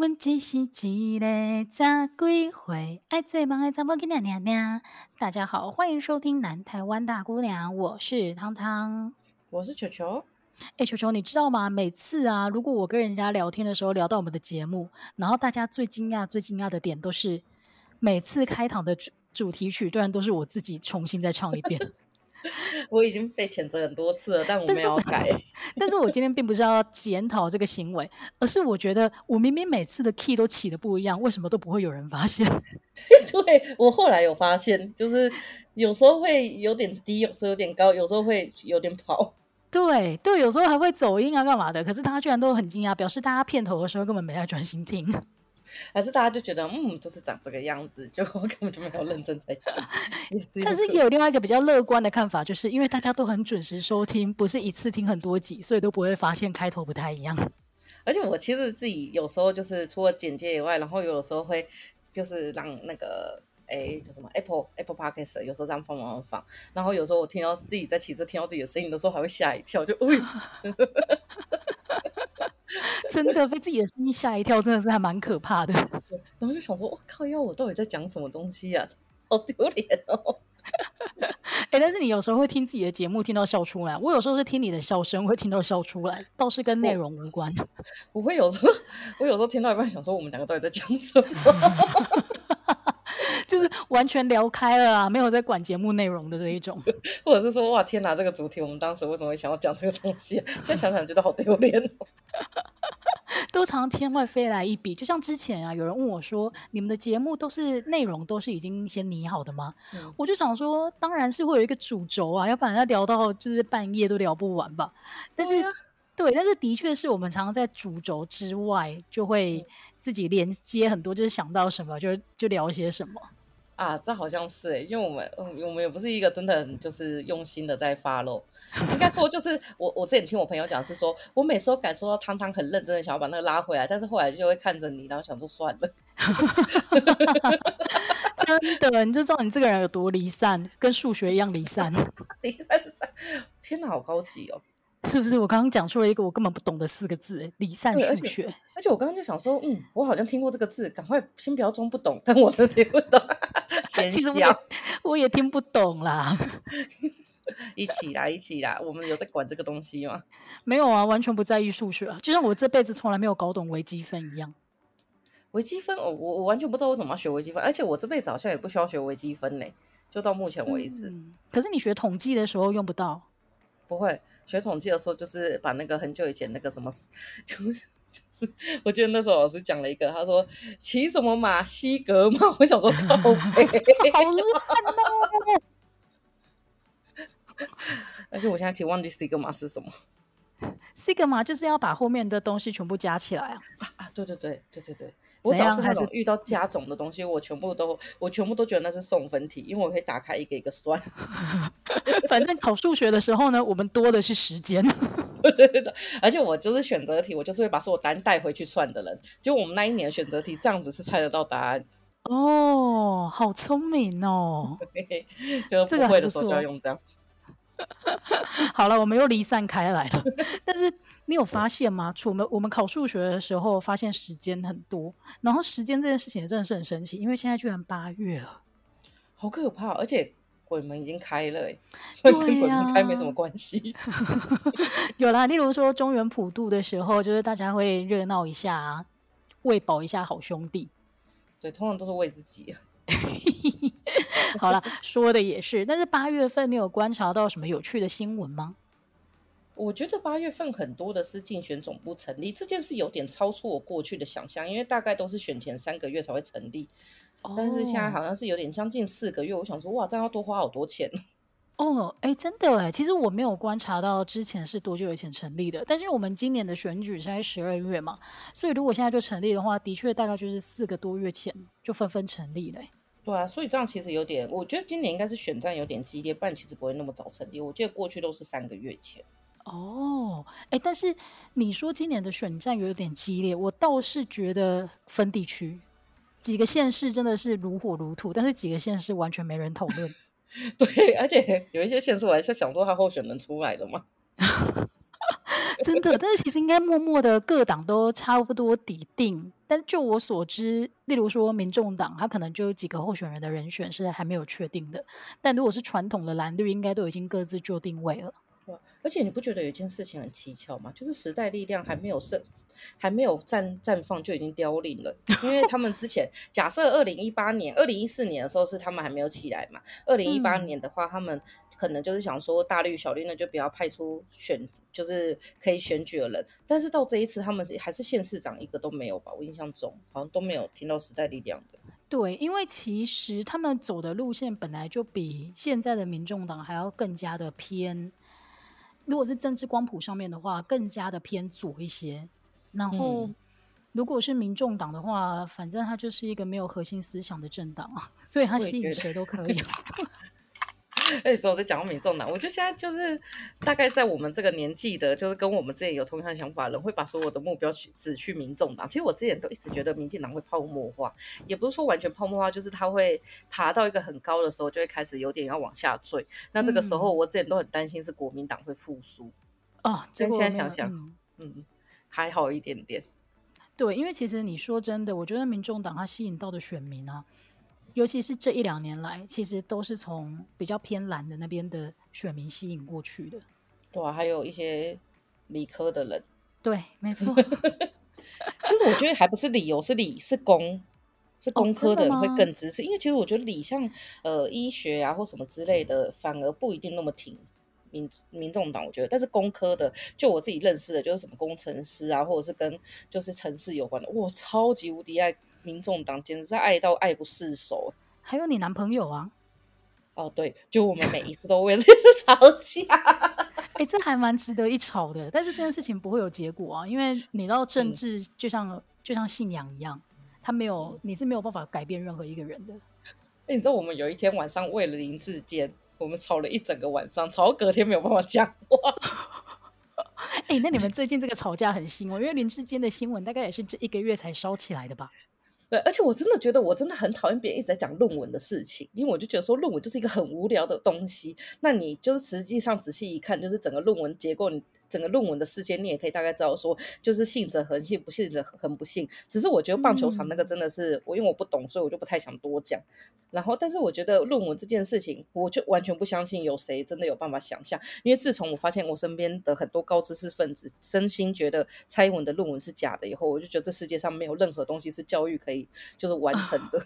阮只是一个十几岁爱做梦的查某囡仔娘娘。大家好，欢迎收听南台湾大姑娘，我是汤汤，我是球球。哎，球球，你知道吗？每次啊，如果我跟人家聊天的时候聊到我们的节目，然后大家最惊讶、最惊讶的点都是，每次开场的主主题曲，当然都是我自己重新再唱一遍。我已经被谴责很多次了，但我没有改。但是，我今天并不是要检讨这个行为，而是我觉得我明明每次的 key 都起的不一样，为什么都不会有人发现？对，我后来有发现，就是有时候会有点低，有时候有点高，有时候会有点跑。对对，有时候还会走音啊，干嘛的？可是他居然都很惊讶，表示大家片头的时候根本没在专心听。还是大家就觉得，嗯，就是长这个样子，就 根本就没有认真在听。但是也有另外一个比较乐观的看法，就是因为大家都很准时收听，不是一次听很多集，所以都不会发现开头不太一样。而且我其实自己有时候就是除了简介以外，然后有的时候会就是让那个哎叫什么 Apple Apple Podcast 有时候这样放放放，然后有时候我听到自己在骑车听到自己的声音的时候，还会吓一跳，就哎。真的被自己的声音吓一跳，真的是还蛮可怕的。然后就想说，我靠，要我到底在讲什么东西呀？好丢脸哦！哎、欸，但是你有时候会听自己的节目，听到笑出来。我有时候是听你的笑声，会听到笑出来，倒是跟内容无关。我会有时候，我有时候听到一半，想说我们两个到底在讲什么？就是完全聊开了啊，没有在管节目内容的这一种，或者是说，哇，天哪，这个主题我们当时为什么会想要讲这个东西？现在想想觉得好丢脸。哦 都常天外飞来一笔，就像之前啊，有人问我说：“你们的节目都是内容都是已经先拟好的吗？”嗯、我就想说，当然是会有一个主轴啊，要不然要聊到就是半夜都聊不完吧。但是，对，啊、对，但是的确是我们常常在主轴之外，就会自己连接很多，就是想到什么就就聊些什么。啊，这好像是诶，因为我们，嗯，我们也不是一个真的很就是用心的在 follow，应该说就是我，我之前听我朋友讲是说，我每次都感受到汤汤很认真的想要把那个拉回来，但是后来就会看着你，然后想说算了，真的，你就知道你这个人有多离散，跟数学一样离散，离散散，天哪，好高级哦。是不是我刚刚讲出了一个我根本不懂的四个字？离散数学。而且，而且我刚刚就想说，嗯，我好像听过这个字，赶快先不要装不懂，但我真的听不懂。其实我也，我也听不懂啦。一起啦，一起啦，我们有在管这个东西吗？没有啊，完全不在意数学啊，就像我这辈子从来没有搞懂微积分一样。微积分，我我我完全不知道我怎么要学微积分，而且我这辈子好像也不需要学微积分呢，就到目前为止。嗯，可是你学统计的时候用不到。不会学统计的时候，就是把那个很久以前那个什么，就 就 是我记得那时候老师讲了一个，他说骑什么马西格玛，我想说靠背，好烂哦！而且我现在其实忘记西格玛是什么。西格玛就是要把后面的东西全部加起来啊！啊，对对对对对对，我只要是那种遇到加总的东西，我全部都我全部都觉得那是送分题，因为我可以打开一个一个算。反正考数学的时候呢，我们多的是时间。对对对，而且我就是选择题，我就是会把所有答案带回去算的人。就我们那一年选择题这样子是猜得到答案。哦，好聪明哦！就不会的时候就要用这样。好了，我们又离散开来了。但是你有发现吗？除我们我们考数学的时候，发现时间很多，然后时间这件事情也真的是很神奇，因为现在居然八月了，好可怕！而且鬼门已经开了，所以跟鬼门开没什么关系。啊、有啦，例如说中原普渡的时候，就是大家会热闹一下，喂饱一下好兄弟。对，通常都是为自己。好了，说的也是。但是八月份你有观察到什么有趣的新闻吗？我觉得八月份很多的是竞选总部成立这件事，有点超出我过去的想象，因为大概都是选前三个月才会成立，哦、但是现在好像是有点将近四个月。我想说，哇，这样要多花好多钱 哦。哎，真的哎，其实我没有观察到之前是多久以前成立的，但是我们今年的选举是在十二月嘛，所以如果现在就成立的话，的确大概就是四个多月前就纷纷成立了。对啊，所以这样其实有点，我觉得今年应该是选战有点激烈，不然其实不会那么早成立。我记得过去都是三个月前。哦，哎，但是你说今年的选战有点激烈，我倒是觉得分地区，几个县市真的是如火如荼，但是几个县市完全没人讨论。对，而且有一些县市我还是想说他候选人出来的嘛。真的，但是其实应该默默的各党都差不多底定。但就我所知，例如说民众党，他可能就有几个候选人的人选是还没有确定的。但如果是传统的蓝绿，应该都已经各自就定位了。而且你不觉得有一件事情很蹊跷吗？就是时代力量还没有盛，还没有绽绽放就已经凋零了。因为他们之前假设二零一八年、二零一四年的时候是他们还没有起来嘛。二零一八年的话，他们可能就是想说大绿小绿呢就不要派出选，就是可以选举的人。但是到这一次，他们还是县市长一个都没有吧？我印象中好像都没有听到时代力量的。对，因为其实他们走的路线本来就比现在的民众党还要更加的偏。如果是政治光谱上面的话，更加的偏左一些。然后，如果是民众党的话，反正它就是一个没有核心思想的政党啊，所以它吸引谁都可以。哎，之后再讲到民众党，我觉得现在就是大概在我们这个年纪的，就是跟我们之前有同样想法的人，会把所有的目标去指去民众党。其实我之前都一直觉得民进党会泡沫化，也不是说完全泡沫化，就是它会爬到一个很高的时候，就会开始有点要往下坠。那这个时候，我之前都很担心是国民党会复苏。哦、嗯，现在想想，嗯，嗯，还好一点点。对，因为其实你说真的，我觉得民众党它吸引到的选民啊。尤其是这一两年来，其实都是从比较偏蓝的那边的选民吸引过去的。对啊，还有一些理科的人。对，没错。其实我觉得还不是理由，是理是工，是工科的人会更支持。哦，因为其实我觉得理像呃医学啊或什么之类的，反而不一定那么挺民民众党。我觉得，但是工科的，就我自己认识的，就是什么工程师啊，或者是跟就是城市有关的，哇，超级无敌爱。民众党简直是爱到爱不释手，还有你男朋友啊？哦，对，就我们每一次都为这件事吵架，哎、欸，这还蛮值得一吵的。但是这件事情不会有结果啊，因为你到政治就像、嗯、就像信仰一样，他没有你是没有办法改变任何一个人的。哎、欸，你知道我们有一天晚上为了林志坚，我们吵了一整个晚上，吵到隔天没有办法讲话。哎、欸，那你们最近这个吵架很新哦，因为林志坚的新闻大概也是这一个月才烧起来的吧？对，而且我真的觉得，我真的很讨厌别人一直在讲论文的事情，因为我就觉得说论文就是一个很无聊的东西。那你就是实际上仔细一看，就是整个论文结构，整个论文的世界，你也可以大概知道说，就是信者恒信，不信者恒不信。只是我觉得棒球场那个真的是、嗯、我，因为我不懂，所以我就不太想多讲。然后，但是我觉得论文这件事情，我就完全不相信有谁真的有办法想象。因为自从我发现我身边的很多高知识分子真心觉得蔡英文的论文是假的以后，我就觉得这世界上没有任何东西是教育可以就是完成的。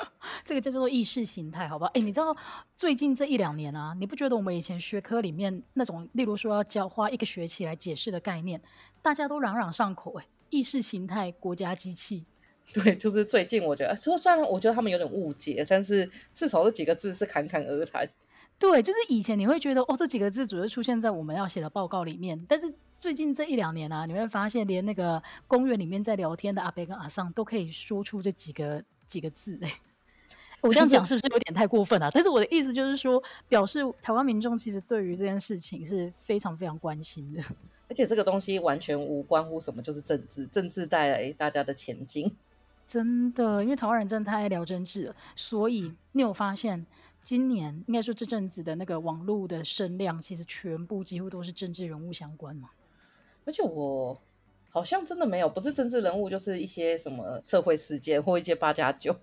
这个叫做意识形态，好不好？哎，你知道最近这一两年啊，你不觉得我们以前学科里面那种，例如说要教花一个学期来解释的概念，大家都朗朗上口？哎，意识形态国家机器。对，就是最近我觉得，说虽然我觉得他们有点误解，但是至少这几个字是侃侃而谈。对，就是以前你会觉得哦，这几个字主要出现在我们要写的报告里面，但是最近这一两年啊，你会发现连那个公园里面在聊天的阿贝跟阿桑都可以说出这几个几个字。哎，我这样讲是不是有点太过分啊？但是我的意思就是说，表示台湾民众其实对于这件事情是非常非常关心的，而且这个东西完全无关乎什么，就是政治，政治带来大家的前进。真的，因为台湾人真的太爱聊政治了，所以你有发现，今年应该说这阵子的那个网络的声量，其实全部几乎都是政治人物相关嘛。而且我好像真的没有，不是政治人物，就是一些什么社会事件或一些八加九。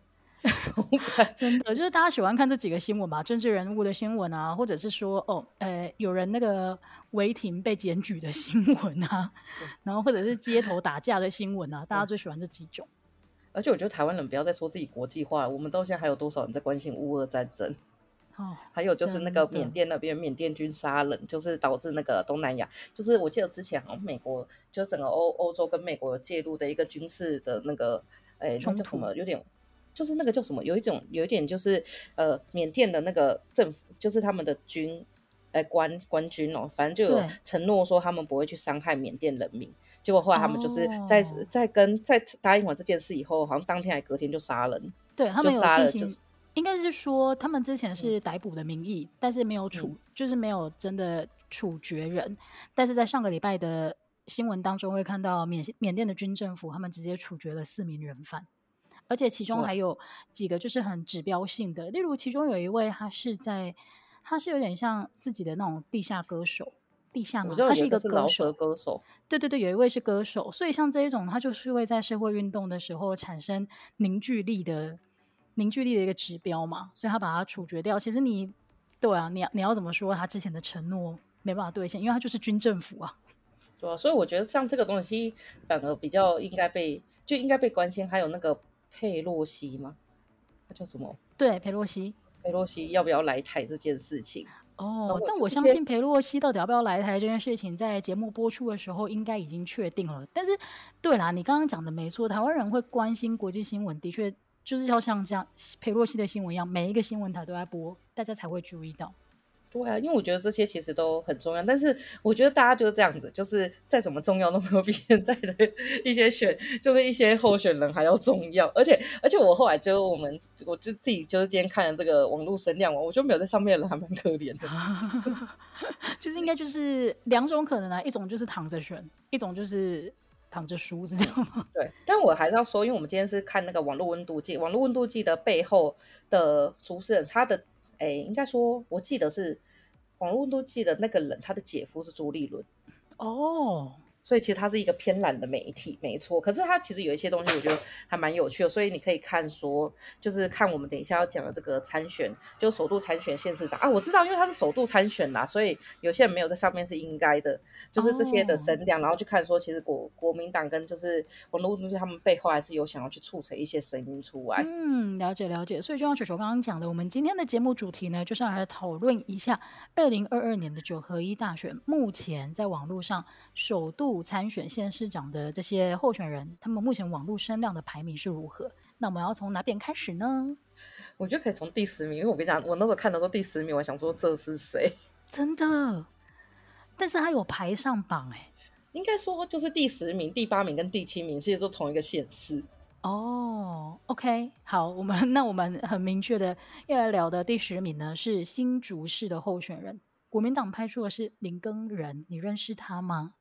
真的，就是大家喜欢看这几个新闻嘛，政治人物的新闻啊，或者是说哦，呃，有人那个违停被检举的新闻啊，然后或者是街头打架的新闻啊，大家最喜欢这几种。而且我觉得台湾人不要再说自己国际化，我们到现在还有多少人在关心乌俄战争？哦，还有就是那个缅甸那边缅甸军杀人，就是导致那个东南亚，就是我记得之前好像美国就是整个欧欧洲跟美国有介入的一个军事的那个，哎，那叫什么？有点就是那个叫什么？有一种有一点就是呃，缅甸的那个政府，就是他们的军，哎，官官军哦，反正就有承诺说他们不会去伤害缅甸人民。结果后来他们就是在、oh. 在跟在答应完这件事以后，好像当天还隔天就杀人。对，他们有进行，就是、应该是说他们之前是逮捕的名义，嗯、但是没有处、嗯，就是没有真的处决人。但是在上个礼拜的新闻当中会看到缅缅甸的军政府，他们直接处决了四名人犯，而且其中还有几个就是很指标性的，例如其中有一位他是在他是有点像自己的那种地下歌手。地下嘛，他是一个歌手歌手。对对对，有一位是歌手，所以像这一种，他就是会在社会运动的时候产生凝聚力的凝聚力的一个指标嘛，所以他把他处决掉。其实你对啊，你你要怎么说他之前的承诺没办法兑现，因为他就是军政府啊。对啊，所以我觉得像这个东西反而比较应该被就应该被关心。还有那个佩洛西吗？他叫什么？对，佩洛西。佩洛西要不要来台这件事情？哦，但我相信裴洛西到底要不要来台这件事情，在节目播出的时候应该已经确定了。但是，对啦，你刚刚讲的没错，台湾人会关心国际新闻，的确就是要像这样裴洛西的新闻一样，每一个新闻台都在播，大家才会注意到。对啊，因为我觉得这些其实都很重要，但是我觉得大家就是这样子，就是再怎么重要都没有比现在的 一些选，就是一些候选人还要重要。而且而且我后来就我们，我就自己就是今天看了这个网络声量，我觉得没有在上面的人还蛮可怜的。就是应该就是两种可能啊，一种就是躺着选，一种就是躺着输，是这样吗？对，但我还是要说，因为我们今天是看那个网络温度计，网络温度计的背后的主持人，他的。哎，应该说，我记得是网络都记得那个人，他的姐夫是朱立伦哦。所以其实它是一个偏懒的媒体，没错。可是它其实有一些东西，我觉得还蛮有趣的。所以你可以看说，就是看我们等一下要讲的这个参选，就首度参选县市长啊。我知道，因为他是首度参选啦，所以有些人没有在上面是应该的。就是这些的声量，然后去看说，其实国国民党跟就是网络东西，他们背后还是有想要去促成一些声音出来。嗯，了解了解。所以就像球球刚刚讲的，我们今天的节目主题呢，就是要来讨论一下二零二二年的九合一大选，目前在网络上首度。参选县市长的这些候选人，他们目前网络声量的排名是如何？那我们要从哪边开始呢？我觉得可以从第十名，因为我跟你讲，我那时候看的时候第十名，我想说这是谁？真的？但是他有排上榜哎，应该说就是第十名、第八名跟第七名其实都同一个县市哦。OK，好，我们那我们很明确的要来聊的第十名呢是新竹市的候选人，国民党派出的是林耕仁，你认识他吗？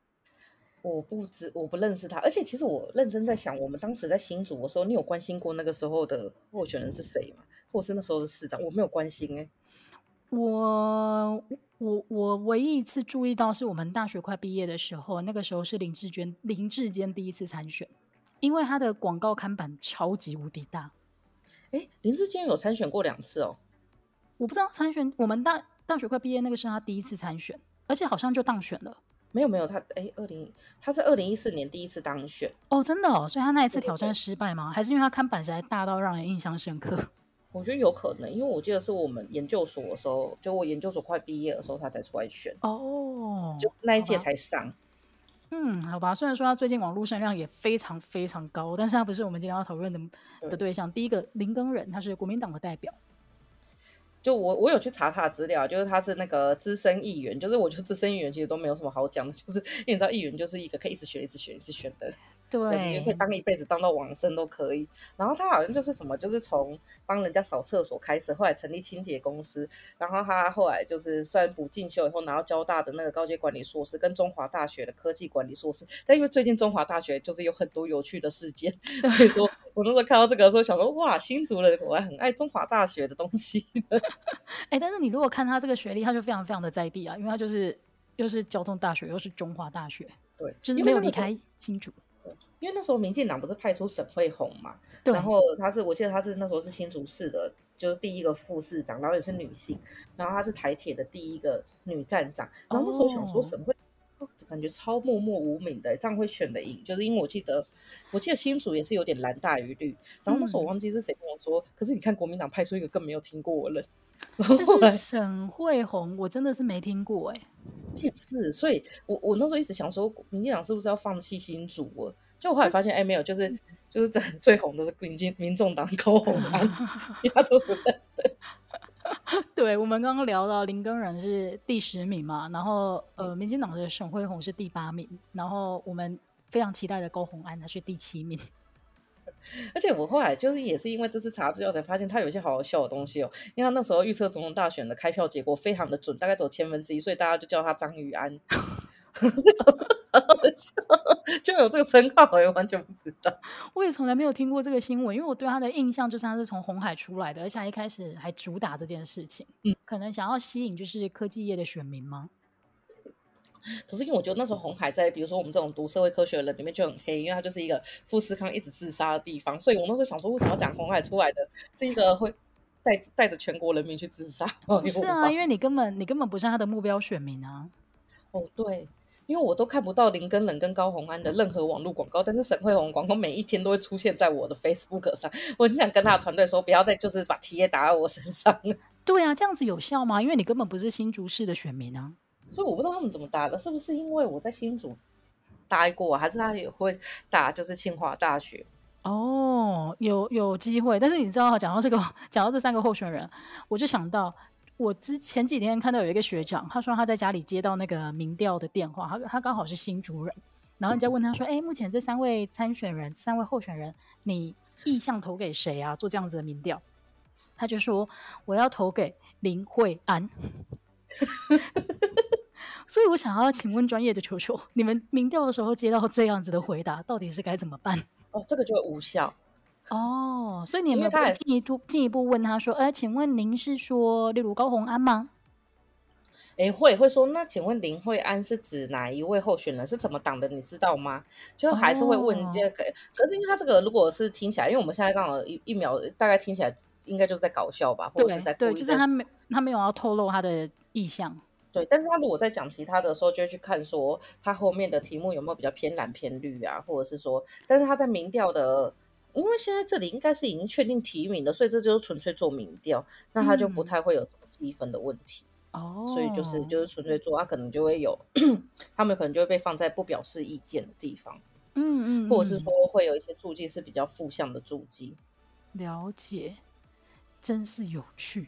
我不知，我不认识他，而且其实我认真在想，我们当时在新竹的时候，你有关心过那个时候的候选人是谁吗？或是那时候的市长？我没有关心哎、欸。我我我唯一一次注意到是我们大学快毕业的时候，那个时候是林志娟林志坚第一次参选，因为他的广告看板超级无敌大。哎，林志坚有参选过两次哦。我不知道参选，我们大大学快毕业那个是他第一次参选，而且好像就当选了。没有没有，他哎，二零他是二零一四年第一次当选哦，真的哦，所以他那一次挑战失败吗？还是因为他看板实在大到让人印象深刻？我觉得有可能，因为我记得是我们研究所的时候，就我研究所快毕业的时候，他才出来选哦，就那一届才上。嗯，好吧，虽然说他最近网络声量也非常非常高，但是他不是我们今天要讨论的的对象。第一个林耕仁，他是国民党的代表。就我我有去查他的资料，就是他是那个资深议员，就是我觉得资深议员其实都没有什么好讲的，就是 因为你知道议员就是一个可以一直选、一直选、一直选的。对，你就可以当一辈子，当到往生都可以。然后他好像就是什么，就是从帮人家扫厕所开始，后来成立清洁公司，然后他后来就是虽然补进修以后，拿到交大的那个高阶管理硕士，跟中华大学的科技管理硕士。但因为最近中华大学就是有很多有趣的事件，所以说我那时候看到这个的时候，想说哇，新竹人我还很爱中华大学的东西。哎，但是你如果看他这个学历，他就非常非常的在地啊，因为他就是又是交通大学，又是中华大学，对，就是没有离开新竹。因为那时候民进党不是派出沈慧红嘛，对，然后她是我记得她是那时候是新竹市的，就是第一个副市长，然后也是女性，然后她是台铁的第一个女站长，然后那时候想说沈慧，哦，感觉超默默无名的，这样会选的赢，就是因为我记得我记得新竹也是有点蓝大于绿，然后那时候我忘记是谁跟我说，嗯、可是你看国民党派出一个更没有听过我了，但是沈慧红我真的是没听过哎、欸，也是，所以我我那时候一直想说，民进党是不是要放弃新竹了？就我后来发现，哎、欸，没有，就是就是最最红的是民进民众党高 红安，其他都不认得。对，我们刚刚聊到林根仁是第十名嘛，然后呃，民进党的沈惠虹是第八名，然后我们非常期待的高虹安他是第七名。而且我后来就是也是因为这次查资料才发现他有一些好好笑的东西哦，因为他那时候预测总统大选的开票结果非常的准，大概走千分之一，所以大家就叫他张宇安。就有这个称号，我也完全不知道。我也从来没有听过这个新闻，因为我对他的印象就是他是从红海出来的，而且他一开始还主打这件事情。嗯，可能想要吸引就是科技业的选民吗？可是因为我觉得那时候红海在，比如说我们这种读社会科学的人里面就很黑，因为它就是一个富士康一直自杀的地方，所以我那时候想说，为什么要讲红海出来的是一个会带带着全国人民去自杀？不是啊，因为你根本你根本不是他的目标选民啊。哦，对，因为我都看不到林根冷跟高红安的任何网络广告，但是沈慧红广告每一天都会出现在我的 Facebook 上。我很想跟他的团队说，不要再就是把贴打在我身上。对啊，这样子有效吗？因为你根本不是新竹市的选民啊，所以我不知道他们怎么打的，是不是因为我在新竹待过，还是他也会打就是清华大学？哦，有有机会，但是你知道，讲到这个，讲到这三个候选人，我就想到我之前几天看到有一个学长，他说他在家里接到那个民调的电话，他他刚好是新主人，然后人家问他说：“哎，目前这三位参选人，三位候选人，你意向投给谁啊？做这样子的民调？”他就说：“我要投给林慧安。”所以，我想要请问专业的球球，你们民调的时候接到这样子的回答，到底是该怎么办？哦，这个就会无效哦。所以你有没有进一步进一步问他说：“哎，请问您是说例如高虹安吗？”哎，会会说，那请问林慧安是指哪一位候选人？是什么党的？你知道吗？就还是会问这个。哦、可是因为他这个如果是听起来，因为我们现在刚好一一秒大概听起来。应该就是在搞笑吧，或者是在对，对，就是他没他没有要透露他的意向，对。但是他如果在讲其他的时候，就会去看说他后面的题目有没有比较偏蓝偏绿啊，或者是说，但是他在民调的，因为现在这里应该是已经确定提名了，所以这就是纯粹做民调，那他就不太会有什么积分的问题哦。嗯、所以就是就是纯粹做，他可能就会有，他们可能就会被放在不表示意见的地方，嗯，嗯嗯，或者是说会有一些注记是比较负向的注记，了解。真是有趣，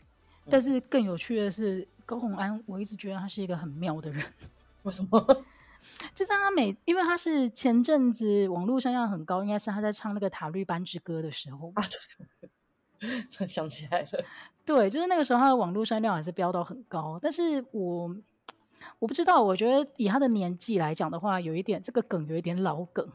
但是更有趣的是高洪安，我一直觉得他是一个很妙的人。为什么？就是他每，因为他是前阵子网络声量很高，应该是他在唱那个《塔绿班之歌》的时候啊，突然 想起来了。对，就是那个时候他的网络声量还是飙到很高，但是我我不知道，我觉得以他的年纪来讲的话，有一点这个梗有一点老梗。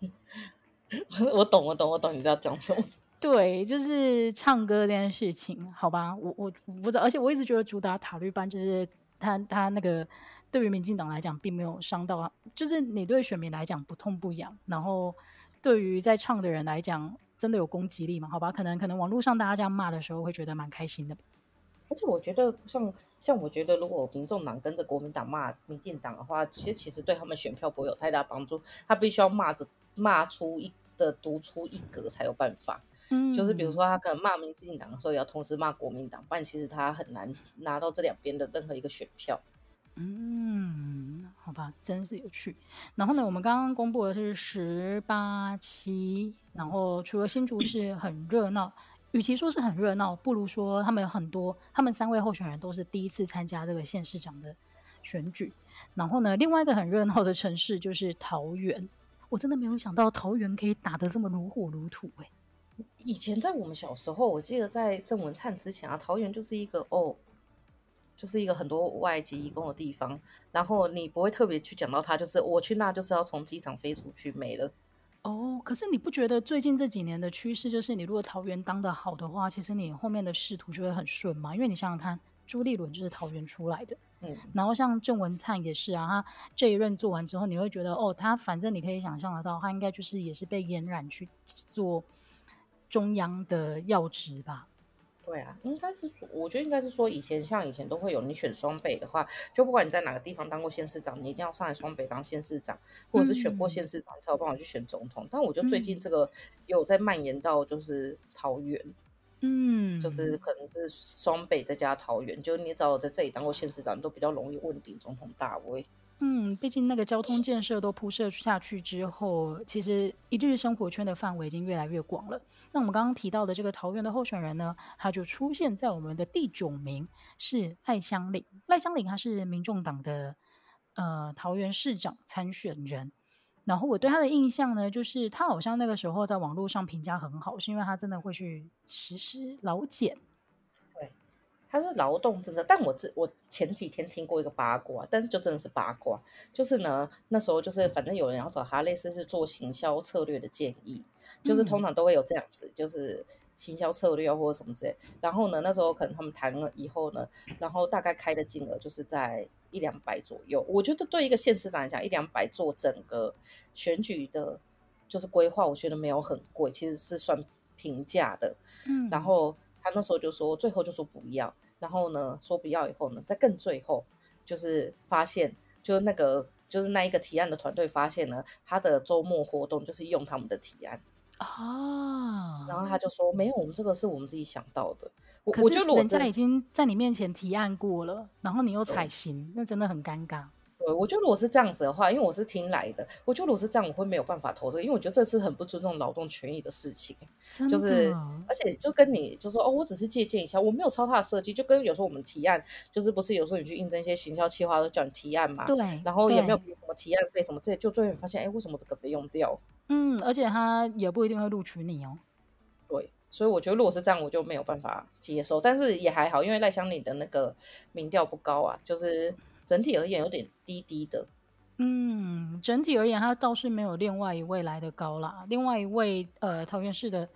我懂，我懂，我懂，你知道讲什么？对，就是唱歌这件事情，好吧，我我我不知道，而且我一直觉得主打塔绿班就是他他那个对于民进党来讲并没有伤到，就是你对选民来讲不痛不痒，然后对于在唱的人来讲真的有攻击力嘛？好吧，可能可能网络上大家这样骂的时候会觉得蛮开心的，而且我觉得像像我觉得如果民众党跟着国民党骂民进党的话，其实其实对他们选票不会有太大帮助，他必须要骂着骂出一的独出一格才有办法。嗯，就是比如说他可能骂民进党的时候，也要同时骂国民党，不然其实他很难拿到这两边的任何一个选票。嗯，好吧，真是有趣。然后呢，我们刚刚公布的是十八期，然后除了新竹市很热闹，与其说是很热闹，不如说他们有很多，他们三位候选人都是第一次参加这个县市长的选举。然后呢，另外一个很热闹的城市就是桃园，我真的没有想到桃园可以打得这么如火如荼，欸，以前在我们小时候，我记得在郑文灿之前啊，桃园就是一个哦，就是一个很多外籍移工的地方。然后你不会特别去讲到他，就是我去那就是要从机场飞出去没了。哦，可是你不觉得最近这几年的趋势就是，你如果桃园当的好的话，其实你后面的仕途就会很顺嘛？因为你想想看，朱立伦就是桃园出来的，嗯，然后像郑文灿也是啊，他这一任做完之后，你会觉得哦，他反正你可以想象得到，他应该就是也是被延染去做。中央的要职吧，对啊，应该是说，我觉得应该是说，以前像以前都会有，你选双北的话，就不管你在哪个地方当过县市长，你一定要上来双北当县市长，或者是选过县市长才有办法去选总统。嗯、但我觉得最近这个有在蔓延到就是桃园，嗯，就是可能是双北再加桃园，就你只要在这里当过县市长，都比较容易问鼎总统大位。嗯，毕竟那个交通建设都铺设下去之后，其实一日生活圈的范围已经越来越广了。那我们刚刚提到的这个桃园的候选人呢，他就出现在我们的第九名，是赖香伶。赖香伶他是民众党的呃桃园市长参选人。然后我对他的印象呢，就是他好像那个时候在网络上评价很好，是因为他真的会去实施老检。他是劳动政策，但我这我前几天听过一个八卦，但是就真的是八卦，就是呢那时候就是反正有人要找他，类似是做行销策略的建议，就是通常都会有这样子，就是行销策略或者什么之类。然后呢那时候可能他们谈了以后呢，然后大概开的金额就是在一两百左右。我觉得对一个县市长来讲，一两百做整个选举的，就是规划，我觉得没有很贵，其实是算平价的。嗯，然后他那时候就说，最后就说不要，然后呢说不要以后呢，再更最后就是发现，就是那个就是那一个提案的团队发现呢，他的周末活动就是用他们的提案。啊，然后他就说没有，我们这个是我们自己想到的。我可是我觉得人家已经在你面前提案过了，然后你又采行，那真的很尴尬。对，我觉得如果是这样子的话，因为我是听来的，我觉得如果是这样，我会没有办法投这个，因为我觉得这是很不尊重劳动权益的事情。真的，就是而且就跟你就说哦，我只是借鉴一下，我没有抄他的设计，就跟有时候我们提案，就是不是有时候你去应征一些行销企划都叫你提案嘛，对，然后也没有给什么提案费什么这些，就最后发现哎，为什么这个被用掉？嗯，而且他也不一定会录取你哦。对，所以我觉得如果是这样，我就没有办法接受。但是也还好，因为赖香伶的那个民调不高啊，就是整体而言有点低低的。嗯，整体而言，他倒是没有另外一位来的高啦。另外一位呃，桃园市的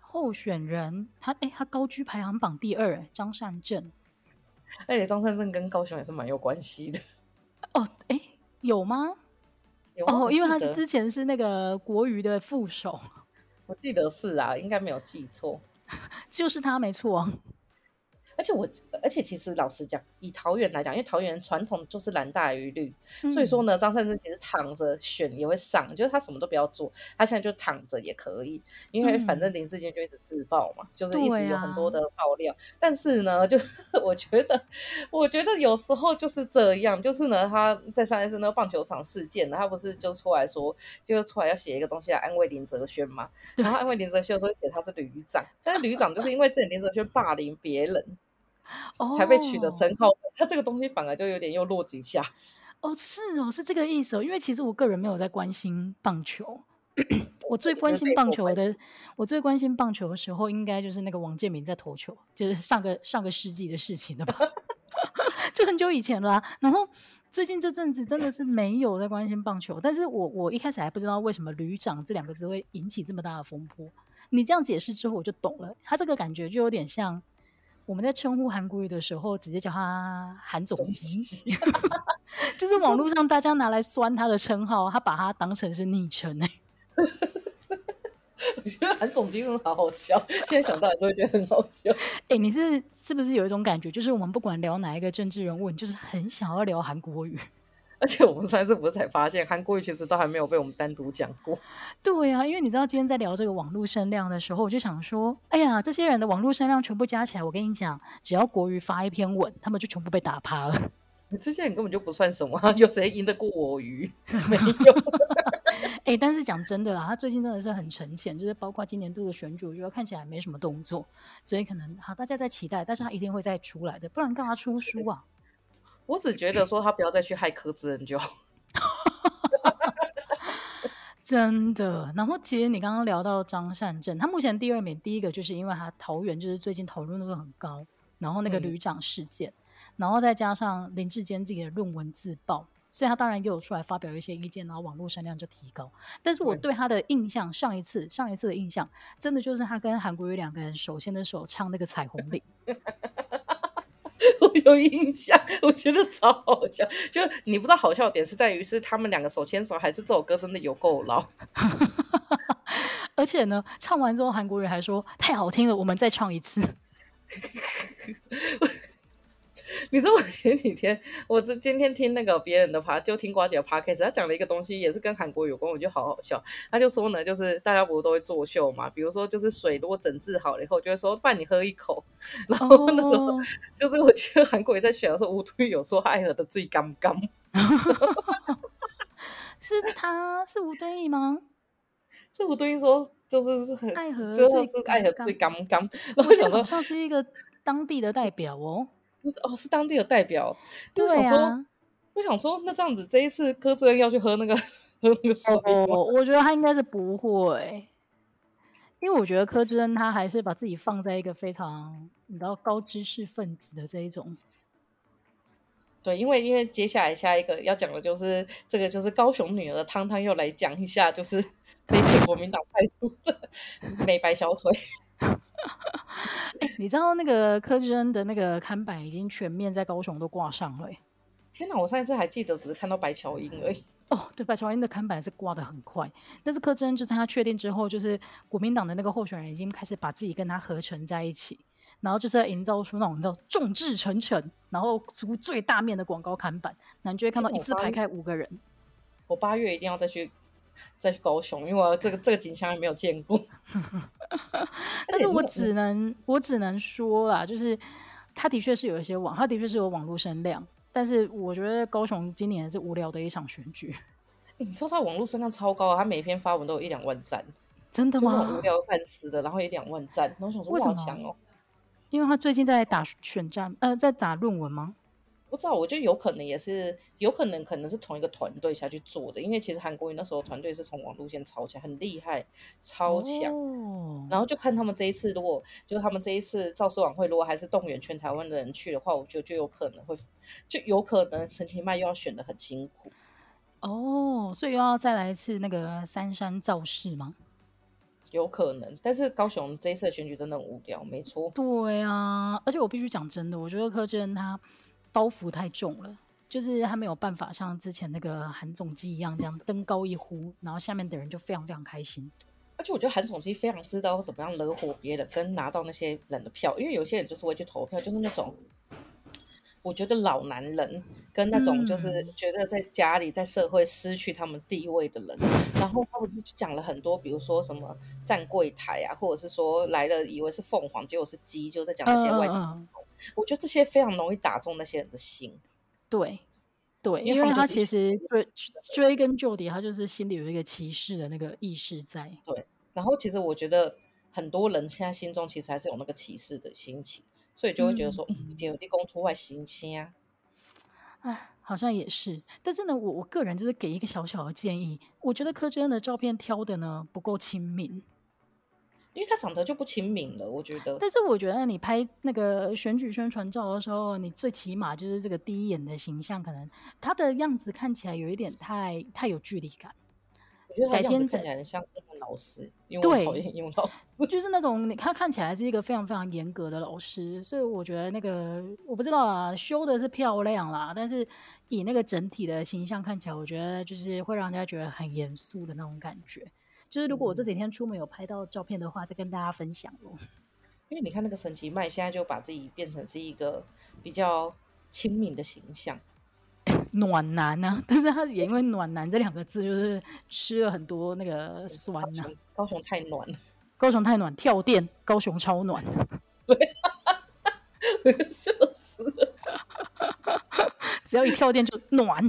候选人，他哎，他高居排行榜第二，张善政。而且张善政跟高雄也是蛮有关系的。哦，哎，有吗？哦，因为他是之前是那个国瑜的副手，我记得是啊，应该没有记错，就是他没错。而且我，而且其实老实讲，以桃园来讲，因为桃园传统就是蓝大于绿，嗯、所以说呢，张善政其实躺着选也会上，就是他什么都不要做，他现在就躺着也可以，因为反正林志坚就一直自爆嘛，嗯、就是一直有很多的爆料。啊、但是呢，就 我觉得，我觉得有时候就是这样，就是呢，他在上一次那个棒球场事件呢，他不是就出来说，就出来要写一个东西来安慰林哲轩嘛，然后安慰林哲轩的时候写他是旅长，但是旅长就是因为之前林哲轩霸凌别人。才被取得称号，那、oh. 这个东西反而就有点又落井下石。哦，是哦，是这个意思哦。因为其实我个人没有在关心棒球，我最关心棒球的，我最关心棒球的时候，应该就是那个王建民在投球，就是上个上个世纪的事情了吧，就很久以前了、啊。然后最近这阵子真的是没有在关心棒球，但是我我一开始还不知道为什么“旅长”这两个字会引起这么大的风波。你这样解释之后，我就懂了，他这个感觉就有点像。我们在称呼韩国语的时候，直接叫他韩总机，就是网络上大家拿来酸他的称号，他把他当成是昵称哎。我觉得韩总机真的好好笑，现在想到还是会觉得很好笑。哎、欸，你是是不是有一种感觉，就是我们不管聊哪一个政治人物，你就是很想要聊韩国瑜？而且我们上次不是才发现，韩国语其实都还没有被我们单独讲过。对呀、啊，因为你知道今天在聊这个网络声量的时候，我就想说，哎呀，这些人的网络声量全部加起来，我跟你讲，只要国语发一篇文，他们就全部被打趴了。这些人根本就不算什么，有谁赢得过我瑜？没有。哎、欸，但是讲真的啦，他最近真的是很沉潜，就是包括今年度的选举，我觉得看起来没什么动作，所以可能好大家在期待，但是他一定会再出来的，不然干嘛出书啊？我只觉得说他不要再去害柯志恩就好，真的。然后其实你刚刚聊到张善政，他目前第二名，第一个就是因为他桃园就是最近讨论度很高，然后那个旅长事件，嗯、然后再加上林志坚自己的论文自爆，所以他当然也有出来发表一些意见，然后网络声量就提高。但是我对他的印象，上一次上一次的印象，真的就是他跟韩国瑜两个人手牵着手唱那个彩虹领。我有印象，我觉得超好笑。就你不知道好笑点是在于是他们两个手牵手，还是这首歌真的有够老？而且呢，唱完之后韩国人还说太好听了，我们再唱一次。你知道我前几天，我这今天听那个别人的趴，就听瓜姐的 podcast，他讲了一个东西，也是跟韩国有关，我觉得好好笑。他就说呢，就是大家不是都会作秀嘛，比如说就是水如果整治好了以后，就会说伴你喝一口。然后那时候、oh. 就是我记得韩国也在选的时候，吴敦义有说爱喝的最刚刚。是他是吴敦义吗？是吴敦义说就是是很爱喝，就是爱喝最刚刚。然后想说好像是一个当地的代表哦。不是哦，是当地的代表。对啊，我想说，我想说，那这样子，这一次柯志恩要去喝那个喝那个水哦，我觉得他应该是不会，因为我觉得柯志恩他还是把自己放在一个非常你知道高知识分子的这一种。对，因为因为接下来下一个要讲的就是这个，就是高雄女儿汤汤又来讲一下，就是 这一次国民党派出的 美白小腿。哎、欸，你知道那个柯志恩的那个看板已经全面在高雄都挂上了，天哪！我上一次还记得只是看到白乔英而已。哦，对，白乔英的看板是挂的很快，但是柯志恩就是他确定之后，就是国民党的那个候选人已经开始把自己跟他合成在一起，然后就是要营造出那种叫众志成城，然后出最大面的广告看板，然后就会看到一字排开五个人。我八月一定要再去再去高雄，因为我这个这个景象还没有见过。但是我只能我只能说啦，就是他的确是有一些网，他的确是有网络声量。但是我觉得高雄今年是无聊的一场选举。你知道他网络声量超高啊，他每篇发文都有一两万赞，真的吗？无聊半死的，然后一两万赞，然后我想说哇，好强哦。因为他最近在打选战，呃，在打论文吗？不知道，我觉得有可能也是，有可能可能是同一个团队下去做的，因为其实韩国瑜那时候团队是从网路线超强，很厉害，超强。哦。然后就看他们这一次，如果就是他们这一次造势晚会，如果还是动员全台湾的人去的话，我觉得就有可能会，就有可能陈其迈又要选得很辛苦。哦，所以又要再来一次那个三山造势吗？有可能，但是高雄这一次的选举真的很无聊，没错。对啊，而且我必须讲真的，我觉得柯志恩他。包袱太重了，就是他没有办法像之前那个韩总机一样，这样登高一呼，然后下面的人就非常非常开心。而且我觉得韩总机非常知道怎么样惹火别人，跟拿到那些人的票，因为有些人就是会去投票，就是那种我觉得老男人跟那种就是觉得在家里在社会失去他们地位的人，嗯、然后他不是讲了很多，比如说什么站柜台啊，或者是说来了以为是凤凰，结果是鸡，就在讲那些外籍。嗯嗯我觉得这些非常容易打中那些人的心，对，对，因为他其实追追根究底，他就是心里有一个歧视的那个意识在。对，然后其实我觉得很多人现在心中其实还是有那个歧视的心情，所以就会觉得说，嗯，有立功出外行星啊，哎，好像也是。但是呢，我我个人就是给一个小小的建议，我觉得柯志恩的照片挑的呢不够亲民。因为他长得就不亲民了，我觉得。但是我觉得你拍那个选举宣传照的时候，你最起码就是这个第一眼的形象，可能他的样子看起来有一点太太有距离感。我觉得他样子看起来很像英文老师，因为我讨厌英文老师。就是那种你他看起来是一个非常非常严格的老师，所以我觉得那个我不知道啦，修的是漂亮啦，但是以那个整体的形象看起来，我觉得就是会让人家觉得很严肃的那种感觉。就是如果我这几天出门有拍到照片的话，再跟大家分享咯。因为你看那个神奇麦现在就把自己变成是一个比较亲民的形象，暖男啊！但是他也因为暖男这两个字，就是吃了很多那个酸啊。高雄太暖，高雄太暖，跳电，高雄超暖。对，笑死了。只要一跳电就暖。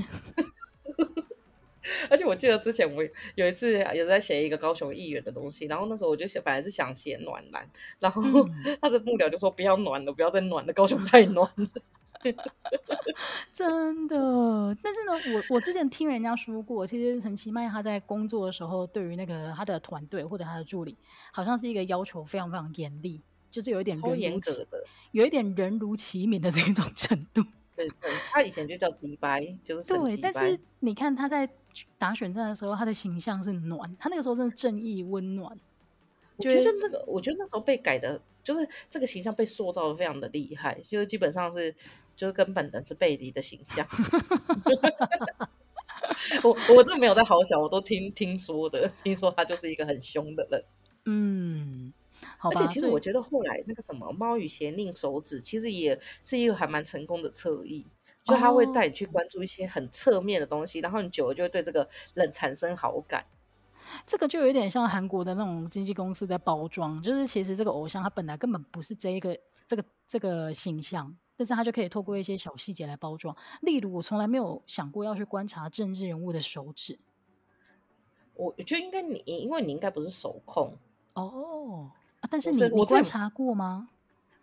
而且我记得之前我有一次也是在写一个高雄议员的东西，然后那时候我就写本来是想写暖男，然后 他的幕僚就说不要暖了，不要再暖了，高雄太暖了。真的，但是呢，我我之前听人家说过，其实陈其迈他在工作的时候，对于那个他的团队或者他的助理，好像是一个要求非常非常严厉，就是有一点人如其的，有一点人如其名的这种程度。对，对，他以前就叫鸡白，就是 对。但是你看他在打选战的时候，他的形象是暖，他那个时候真的正义温暖。我觉得那个，我觉得那时候被改的，就是这个形象被塑造的非常的厉害，就是基本上是就是跟本的是背离的形象。我我真的没有在好小，我都听听说的，听说他就是一个很凶的人。嗯。而且其实我觉得后来那个什么猫与邪令手指，其实也是一个还蛮成功的侧翼，就他会带你去关注一些很侧面的东西，然后你久了就会对这个人产生好感。这个就有点像韩国的那种经纪公司在包装，就是其实这个偶像他本来根本不是这一个这个这个形象，但是他就可以透过一些小细节来包装。例如，我从来没有想过要去观察政治人物的手指，我觉得应该你，因为你应该不是手控哦。啊、但是你我观察过吗？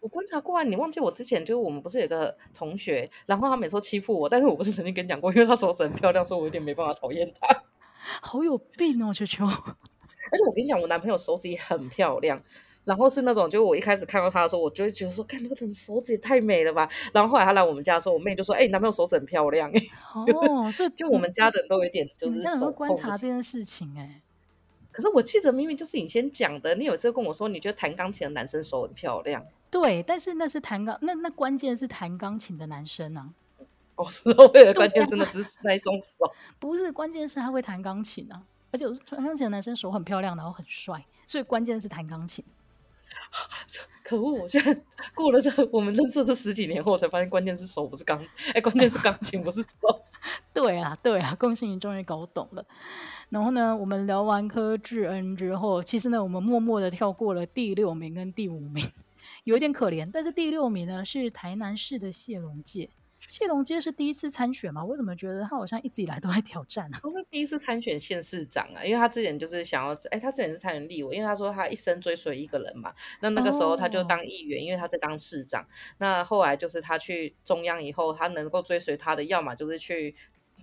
我观察过啊！你忘记我之前就是我们不是有个同学，然后他每次欺负我，但是我不是曾经跟你讲过，因为他手指很漂亮，所以我有点没办法讨厌他。好有病哦，球球！而且我跟你讲，我男朋友手指也很漂亮，然后是那种，就我一开始看到他的时候，我就会觉得说，看那个人手指也太美了吧。然后后来他来我们家的时候，我妹就说：“哎、欸，你男朋友手指很漂亮。”哦，所以就我们家的人都有一点就是手观察这件事情哎、欸。可是我记得明明就是你先讲的，你有一次跟我说，你觉得弹钢琴的男生手很漂亮。对，但是那是弹钢，那那关键是弹钢琴的男生啊。哦，是哦，为了关键真的只是那一双手，不是，关键是他会弹钢琴啊，而且弹钢琴的男生手很漂亮，然后很帅，所以关键是弹钢琴。可恶！我现在过了这我们认识这十几年后，才发现关键是手不是钢，哎，关键是钢琴不是手。对啊，对啊，恭喜你终于搞懂了。然后呢，我们聊完柯智恩之后，其实呢，我们默默的跳过了第六名跟第五名，有一点可怜。但是第六名呢是台南市的谢龙介。谢龙介是第一次参选吗？我怎么觉得他好像一直以来都在挑战啊？不是第一次参选县市长啊，因为他之前就是想要，哎，他之前是参选立委，因为他说他一生追随一个人嘛。那那个时候他就当议员，哦、因为他在当市长。那后来就是他去中央以后，他能够追随他的，要么就是去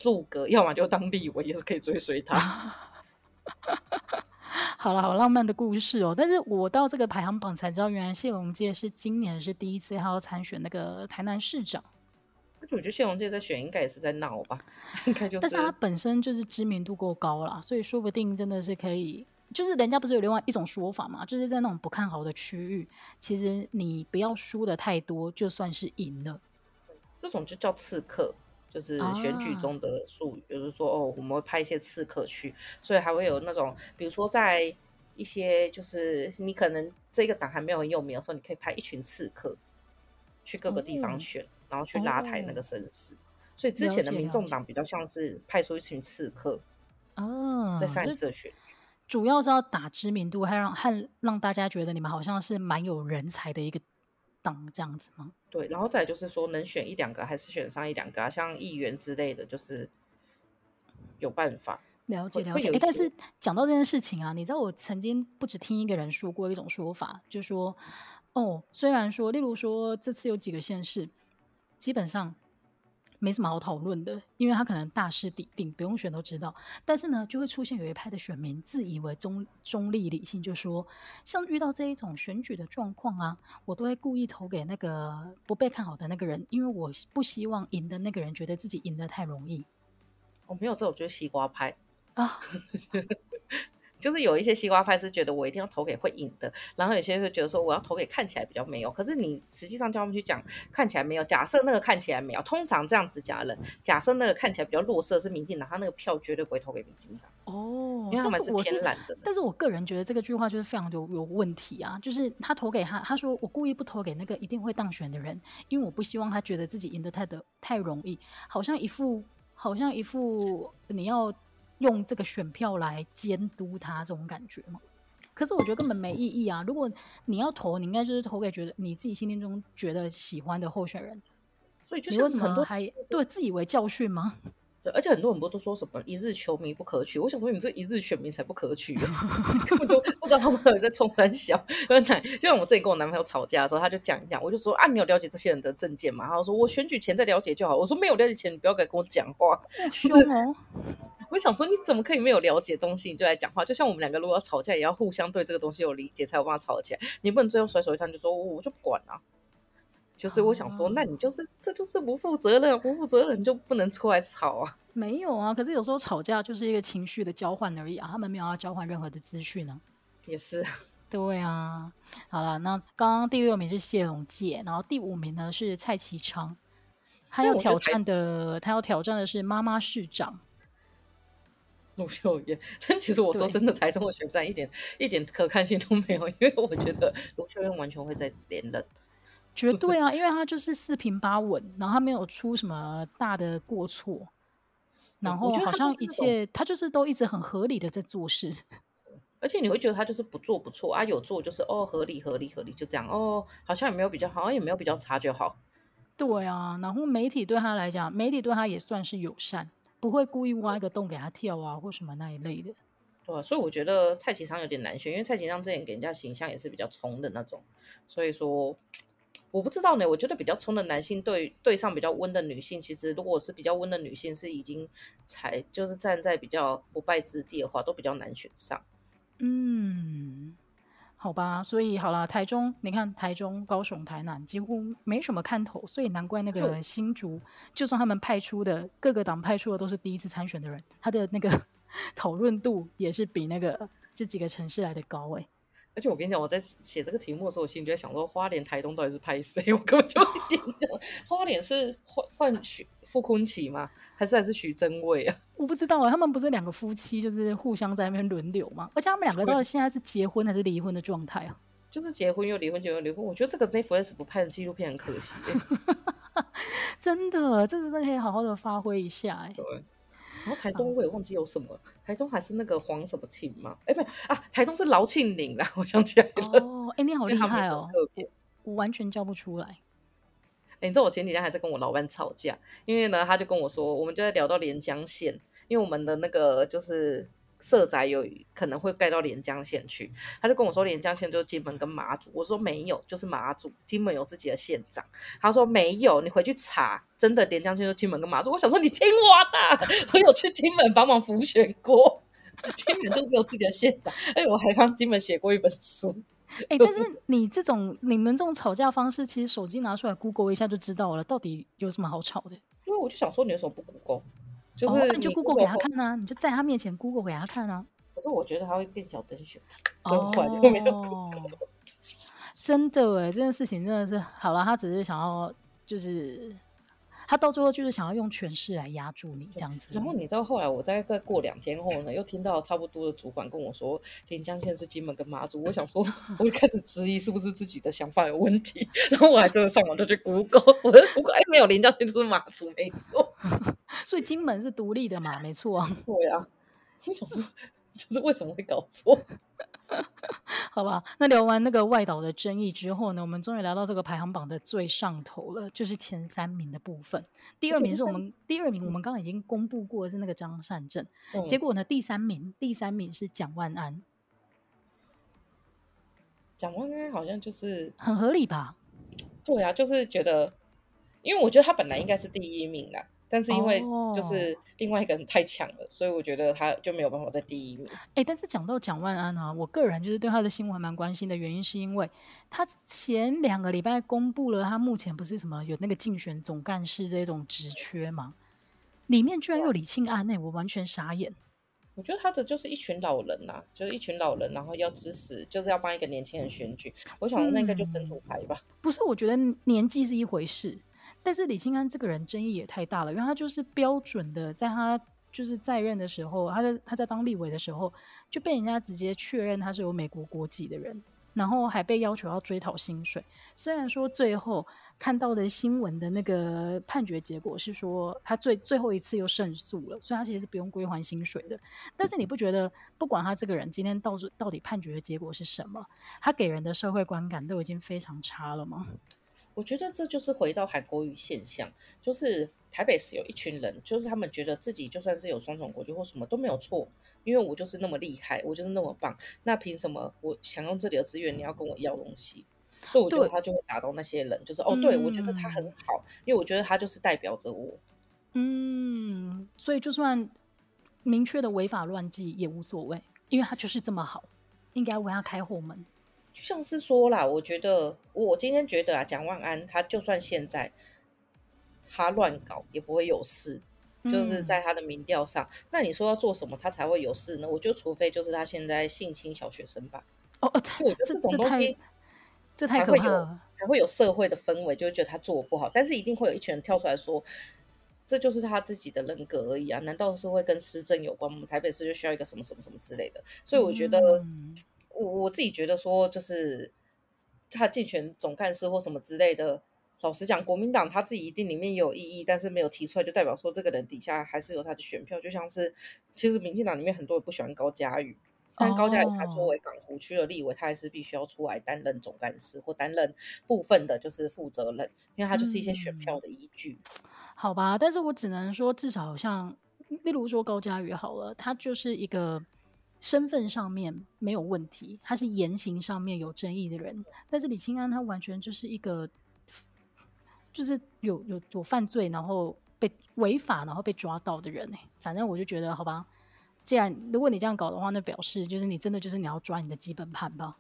入阁，要么就当立委，也是可以追随他。好了，好浪漫的故事哦。但是我到这个排行榜才知道，原来谢龙介是今年是第一次他要参选那个台南市长。我觉得谢龙介在选应该也是在闹吧，应该就是。但是他本身就是知名度够高了，所以说不定真的是可以。就是人家不是有另外一种说法嘛，就是在那种不看好的区域，其实你不要输的太多，就算是赢了。这种就叫刺客，就是选举中的术语，啊、就是说哦，我们会派一些刺客去，所以还会有那种，比如说在一些就是你可能这个党还没有很有名的时候，你可以派一群刺客去各个地方选。嗯然后去拉抬那个声势，哦、所以之前的民众党比较像是派出一群刺客哦，在上一次的选举，主要是要打知名度，还让还让大家觉得你们好像是蛮有人才的一个党这样子吗？对，然后再就是说能选一两个还是选上一两个啊，像议员之类的，就是有办法了解了解。哎，但是讲到这件事情啊，你知道我曾经不止听一个人说过一种说法，就是说哦，虽然说，例如说这次有几个县市。基本上没什么好讨论的，因为他可能大势已定，不用选都知道。但是呢，就会出现有一派的选民自以为中中立理性，就说像遇到这一种选举的状况啊，我都会故意投给那个不被看好的那个人，因为我不希望赢的那个人觉得自己赢得太容易。我、哦、没有这种，就是西瓜派啊。就是有一些西瓜派是觉得我一定要投给会赢的，然后有些人会觉得说我要投给看起来比较没有。可是你实际上叫他们去讲看起来没有，假设那个看起来没有，通常这样子讲的人，假设那个看起来比较弱势是民进党，他那个票绝对不会投给民进党哦，因为他们是偏蓝的。但是我个人觉得这个句话就是非常有有问题啊，就是他投给他，他说我故意不投给那个一定会当选的人，因为我不希望他觉得自己赢得太的太容易，好像一副好像一副你要。用这个选票来监督他这种感觉嘛？可是我觉得根本没意义啊！如果你要投，你应该就是投给觉得你自己心中觉得喜欢的候选人。所以就是为什么很多还对自以为教训吗？对，而且很多很多都说什么一日球迷不可取？我想说你们这一日选民才不可取，啊 根本都不知道他们在冲三小。就像我自己跟我男朋友吵架的时候，他就讲一讲，我就说啊，你有了解这些人的证件吗？他说我选举前再了解就好。我说没有了解前，你不要敢跟我讲话。是吗？我想说，你怎么可以没有了解东西你就来讲话？就像我们两个如果要吵架，也要互相对这个东西有理解，才有办法吵起来。你不能最后甩手一摊就说我就不管了。就是我想说，那你就是这就是不负责任，不负责任就不能出来吵啊。没有啊，可是有时候吵架就是一个情绪的交换而已啊，他们没有要交换任何的资讯呢。也是，对啊。好了，那刚刚第六名是谢龙介，然后第五名呢是蔡其昌，他要挑战的，他要挑战的是妈妈市长。卢秀燕，但其实我说真的，台中的选战一点一点可看性都没有，因为我觉得卢秀燕完全会在连任，绝对啊，因为 他就是四平八稳，然后他没有出什么大的过错，然后好像一切他就是都一直很合理的在做事，而且你会觉得他就是不做不错啊，有做就是哦合理合理合理就这样哦，好像也没有比较好，好像也没有比较差就好，对啊，然后媒体对他来讲，媒体对他也算是友善。不会故意挖一个洞给他跳啊，或什么那一类的。对啊，所以我觉得蔡启昌有点难选，因为蔡启昌之前给人家形象也是比较冲的那种。所以说，我不知道呢。我觉得比较冲的男性对对上比较温的女性，其实如果是比较温的女性是已经才就是站在比较不败之地的话，都比较难选上。嗯。好吧，所以好了，台中，你看台中、高雄、台南几乎没什么看头，所以难怪那个新竹，就算他们派出的各个党派出的都是第一次参选的人，他的那个 讨论度也是比那个这几个城市来的高哎。而且我跟你讲，我在写这个题目的时候，我心里就在想说，花莲、台东到底是派谁？我根本就一点讲，花莲是换换选傅崐萁吗？还是还是徐榛蔚啊？我不知道啊，他们不是两个夫妻，就是互相在那边轮流嘛。而且他们两个到底现在是结婚还是离婚的状态啊？就是结婚又离婚，结婚又离婚。我觉得这个 Netflix 不拍的纪录片很可惜。真的，这个真的可以好好的发挥一下哎。对。然后台东我也忘记有什么，嗯、台东还是那个黄什么庆吗？哎，不啊，台东是劳庆铃啦，我想起来了。哦，哎，你好厉害哦！我，我完全叫不出来。你知道我前几天还在跟我老板吵架，因为呢，他就跟我说，我们就在聊到连江县，因为我们的那个就是。社宅有可能会盖到连江县去，他就跟我说连江县就是金门跟马祖，我说没有，就是马祖，金门有自己的县长。他说没有，你回去查，真的连江县就金门跟马祖。我想说你听我的，我有去金门帮忙辅选过，金门就是有自己的县长，哎，我还帮金门写过一本书。哎、欸，但是你这种你们这种吵架方式，其实手机拿出来 Google 一下就知道了，到底有什么好吵的？因为我就想说，你为什么不 Google？就是你就 Google 给他看啊，你就在他面前 Google 给他看啊。可是我觉得他会变小灯选，所以后来就没有 Google。真的哎，这件事情真的是好了，他只是想要就是。他到最后就是想要用权势来压住你这样子。然后你知道后来我大概过两天后呢，又听到差不多的主管跟我说，连江县是金门跟马祖。我想说，我就开始质疑是不是自己的想法有问题。然后我还真的上网就去 Google，我 Google 哎，没有连江县就是马祖没错。所以金门是独立的嘛？没错啊。对啊。我想说，就是为什么会搞错？好吧，那聊完那个外岛的争议之后呢，我们终于聊到这个排行榜的最上头了，就是前三名的部分。第二名是我们，第二名我们刚刚已经公布过是那个张善政，嗯、结果呢，第三名，第三名是蒋万安。蒋万安好像就是很合理吧？对啊，就是觉得，因为我觉得他本来应该是第一名啦。但是因为就是另外一个人太强了，oh. 所以我觉得他就没有办法在第一名。哎、欸，但是讲到蒋万安啊，我个人就是对他的新闻蛮关心的原因，是因为他前两个礼拜公布了他目前不是什么有那个竞选总干事这种职缺吗？里面居然有李庆安，那我完全傻眼。我觉得他的就是一群老人呐、啊，就是一群老人，然后要支持，就是要帮一个年轻人选举。我想那个就真主牌吧、嗯。不是，我觉得年纪是一回事。但是李庆安这个人争议也太大了，因为他就是标准的，在他就是在任的时候，他在他在当立委的时候就被人家直接确认他是有美国国籍的人，然后还被要求要追讨薪水。虽然说最后看到的新闻的那个判决结果是说他最最后一次又胜诉了，所以他其实是不用归还薪水的。但是你不觉得不管他这个人今天到到底判决的结果是什么，他给人的社会观感都已经非常差了吗？我觉得这就是回到韩国语现象，就是台北市有一群人，就是他们觉得自己就算是有双重国籍或什么都没有错，因为我就是那么厉害，我就是那么棒，那凭什么我想用这里的资源，你要跟我要东西？所以我觉得他就会打动那些人，就是哦，对，我觉得他很好，因为我觉得他就是代表着我。嗯，所以就算明确的违法乱纪也无所谓，因为他就是这么好，应该为他开后门。就像是说啦，我觉得我今天觉得啊，蒋万安他就算现在他乱搞也不会有事，嗯、就是在他的民调上。那你说要做什么他才会有事呢？我就除非就是他现在性侵小学生吧。哦，我觉得这种东西这太可怕了，才会有社会的氛围，就会觉得他做不好。但是一定会有一群人跳出来说，这就是他自己的人格而已啊！难道是会跟施政有关吗？台北市就需要一个什么什么什么之类的？所以我觉得。嗯我我自己觉得说，就是他竞选总干事或什么之类的。老实讲，国民党他自己一定里面也有异议，但是没有提出来，就代表说这个人底下还是有他的选票。就像是，其实民进党里面很多人不喜欢高嘉瑜，但高嘉瑜他作为港湖区的立委，他还是必须要出来担任总干事或担任部分的，就是负责人，因为他就是一些选票的依据。嗯、好吧，但是我只能说，至少像例如说高嘉瑜好了，他就是一个。身份上面没有问题，他是言行上面有争议的人。但是李清安他完全就是一个，就是有有有犯罪，然后被违法，然后被抓到的人。反正我就觉得，好吧，既然如果你这样搞的话，那表示就是你真的就是你要抓你的基本盘吧。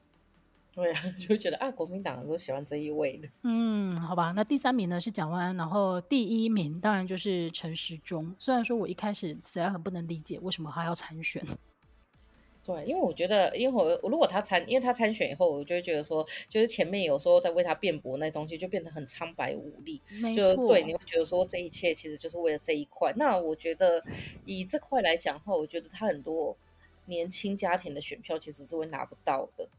对啊，就觉得啊，国民党都喜欢这一位的。嗯，好吧，那第三名呢是蒋万安，然后第一名当然就是陈时中。虽然说我一开始实在很不能理解为什么他要参选。对，因为我觉得，因为我如果他参，因为他参选以后，我就会觉得说，就是前面有时候在为他辩驳那东西，就变得很苍白无力。就对，你会觉得说这一切其实就是为了这一块。那我觉得以这块来讲的话，我觉得他很多年轻家庭的选票其实是会拿不到的，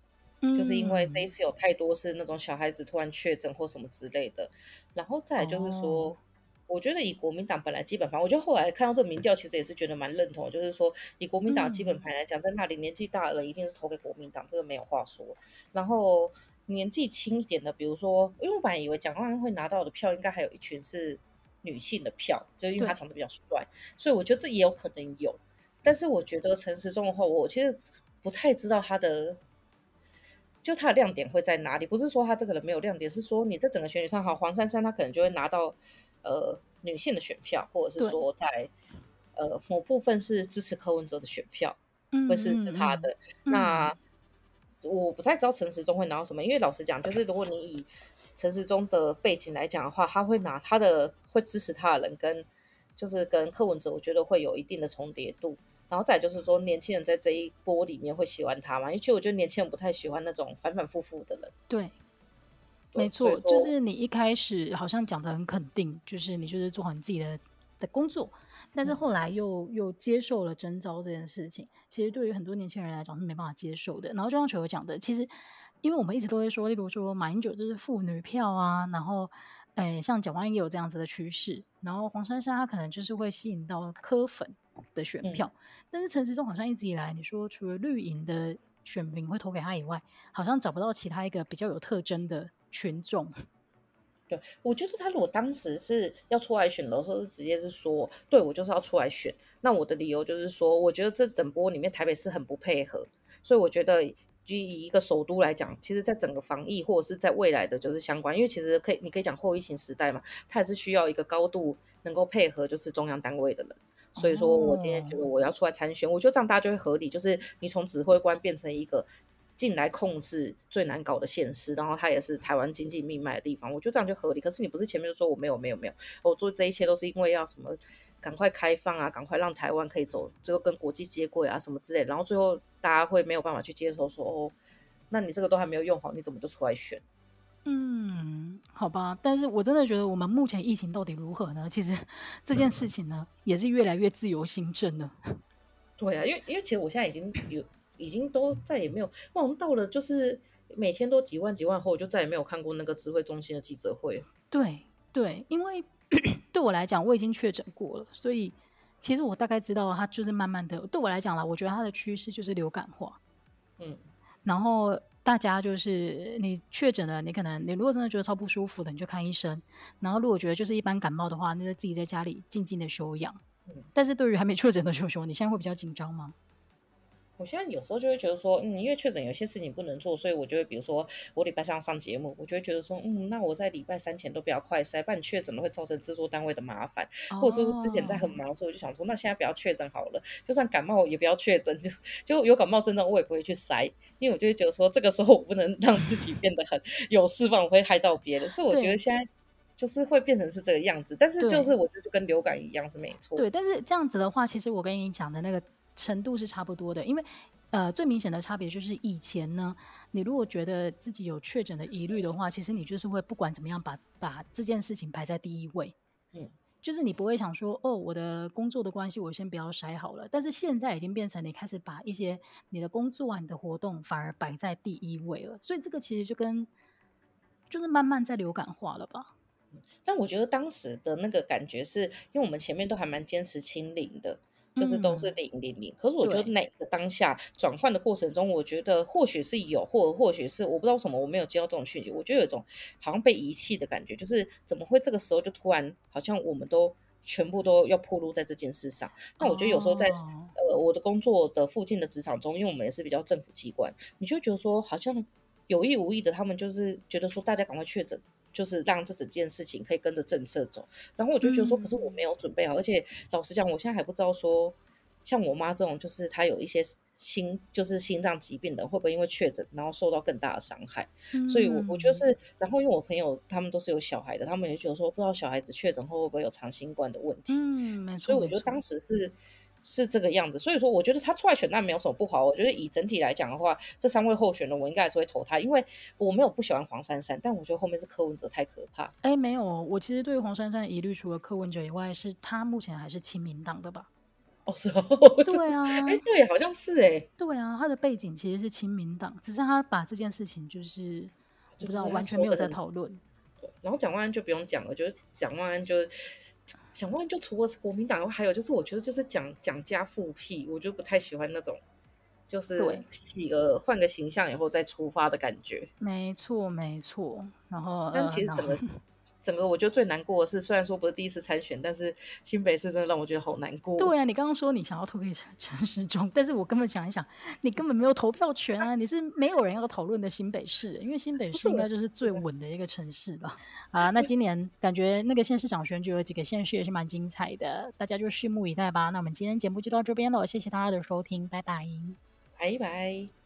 嗯、就是因为这一次有太多是那种小孩子突然确诊或什么之类的，然后再来就是说。哦我觉得以国民党本来基本盘，我觉得后来看到这个民调，其实也是觉得蛮认同，就是说以国民党基本盘来讲，在那里年纪大的人一定是投给国民党，这个没有话说。然后年纪轻一点的，比如说，因为我本来以为蒋万安会拿到的票，应该还有一群是女性的票，就是因为他长得比较帅，所以我觉得这也有可能有。但是我觉得陈时中的话，我其实不太知道他的，就他的亮点会在哪里？不是说他这个人没有亮点，是说你在整个选举上，好，黄珊珊她可能就会拿到。呃，女性的选票，或者是说在呃某部分是支持柯文哲的选票，会是支持他的。嗯、那、嗯、我不太知道陈时中会拿到什么，因为老实讲，就是如果你以陈时中的背景来讲的话，他会拿他的会支持他的人跟就是跟柯文哲，我觉得会有一定的重叠度。然后再就是说，年轻人在这一波里面会喜欢他嘛？因为其实我觉得年轻人不太喜欢那种反反复复的人。对。没错，就是你一开始好像讲的很肯定，就是你就是做好你自己的的工作，但是后来又又接受了征召这件事情，其实对于很多年轻人来讲是没办法接受的。然后就像球球讲的，其实因为我们一直都会说，例如说马英九就是妇女票啊，然后诶像蒋万安也有这样子的趋势，然后黄珊珊她可能就是会吸引到科粉的选票，嗯、但是陈时中好像一直以来，你说除了绿营的选民会投给他以外，好像找不到其他一个比较有特征的。群众，对，我觉得他如果当时是要出来选的时候，是直接是说，对，我就是要出来选。那我的理由就是说，我觉得这整波里面台北市很不配合，所以我觉得就以一个首都来讲，其实在整个防疫或者是在未来的就是相关，因为其实可以，你可以讲后疫情时代嘛，它也是需要一个高度能够配合就是中央单位的人。所以说我今天觉得我要出来参选，我觉得这样大家就会合理，就是你从指挥官变成一个。进来控制最难搞的县市，然后它也是台湾经济命脉的地方，我觉得这样就合理。可是你不是前面就说我没有没有没有，我做这一切都是因为要什么赶快开放啊，赶快让台湾可以走这个跟国际接轨啊什么之类，然后最后大家会没有办法去接受说哦，那你这个都还没有用好，你怎么就出来选？嗯，好吧，但是我真的觉得我们目前疫情到底如何呢？其实 这件事情呢，嗯、也是越来越自由新政了。对啊，因为因为其实我现在已经有。已经都再也没有，我们！到了就是每天都几万几万后，我就再也没有看过那个智慧中心的记者会。对对，因为 对我来讲，我已经确诊过了，所以其实我大概知道它就是慢慢的。对我来讲啦，我觉得它的趋势就是流感化。嗯，然后大家就是你确诊了，你可能你如果真的觉得超不舒服的，你就看医生。然后如果觉得就是一般感冒的话，那就自己在家里静静的休养。嗯，但是对于还没确诊的球球，你现在会比较紧张吗？我现在有时候就会觉得说，嗯，因为确诊有些事情不能做，所以我就会比如说我礼拜三要上节目，我就会觉得说，嗯，那我在礼拜三前都不要快筛，不然确诊了会造成制作单位的麻烦，哦、或者说是之前在很忙的时候，我就想说，那现在不要确诊好了，就算感冒也不要确诊，就就有感冒症状我也不会去筛，因为我就会觉得说这个时候我不能让自己变得很有释放，我会害到别人，所以我觉得现在就是会变成是这个样子，但是就是我觉得就跟流感一样是没错，对，但是这样子的话，其实我跟你讲的那个。程度是差不多的，因为呃，最明显的差别就是以前呢，你如果觉得自己有确诊的疑虑的话，其实你就是会不管怎么样把把这件事情排在第一位，嗯，就是你不会想说哦，我的工作的关系，我先不要筛好了。但是现在已经变成你开始把一些你的工作啊、你的活动反而摆在第一位了，所以这个其实就跟就是慢慢在流感化了吧。但我觉得当时的那个感觉是因为我们前面都还蛮坚持清零的。就是都是零零零，可是我觉得哪个当下转换的过程中，我觉得或许是有，或或许是我不知道什么我没有接到这种讯息，我觉得有一种好像被遗弃的感觉，就是怎么会这个时候就突然好像我们都全部都要暴露在这件事上？那我觉得有时候在、哦、呃我的工作的附近的职场中，因为我们也是比较政府机关，你就觉得说好像有意无意的，他们就是觉得说大家赶快确诊。就是让这整件事情可以跟着政策走，然后我就觉得说，可是我没有准备好，嗯、而且老实讲，我现在还不知道说，像我妈这种，就是她有一些心，就是心脏疾病的，会不会因为确诊，然后受到更大的伤害？嗯、所以我，我我觉得是，然后因为我朋友他们都是有小孩的，他们也觉得说，不知道小孩子确诊后会不会有长新冠的问题。嗯，没错。所以我觉得当时是。是这个样子。所以说，我觉得他出来选那没有什么不好。我觉得以整体来讲的话，这三位候选人我应该还是会投他，因为我没有不喜欢黄珊珊，但我觉得后面是柯文哲太可怕。哎，没有，我其实对黄珊珊疑虑除了柯文哲以外，是他目前还是亲民党的吧？哦，是哦，对啊，哎，对，好像是哎，对啊，他的背景其实是亲民党，只是他把这件事情就是，就不知道完全没有在讨论。然后蒋万安就不用讲了，就是蒋万安就蒋万安就除了是国民党，还有就是我觉得就是讲讲家复辟，我就不太喜欢那种，就是洗个换个形象以后再出发的感觉。没错，没错。然后，但其实怎么？呃整个我觉得最难过的是，虽然说不是第一次参选，但是新北市真的让我觉得好难过。对啊，你刚刚说你想要投给陈 时中，但是我根本想一想，你根本没有投票权啊！你是没有人要讨论的新北市，因为新北市应该就是最稳的一个城市吧？啊，那今年感觉那个县市长选举有几个县市也是蛮精彩的，大家就拭目以待吧。那我们今天节目就到这边了，谢谢大家的收听，拜拜，拜拜。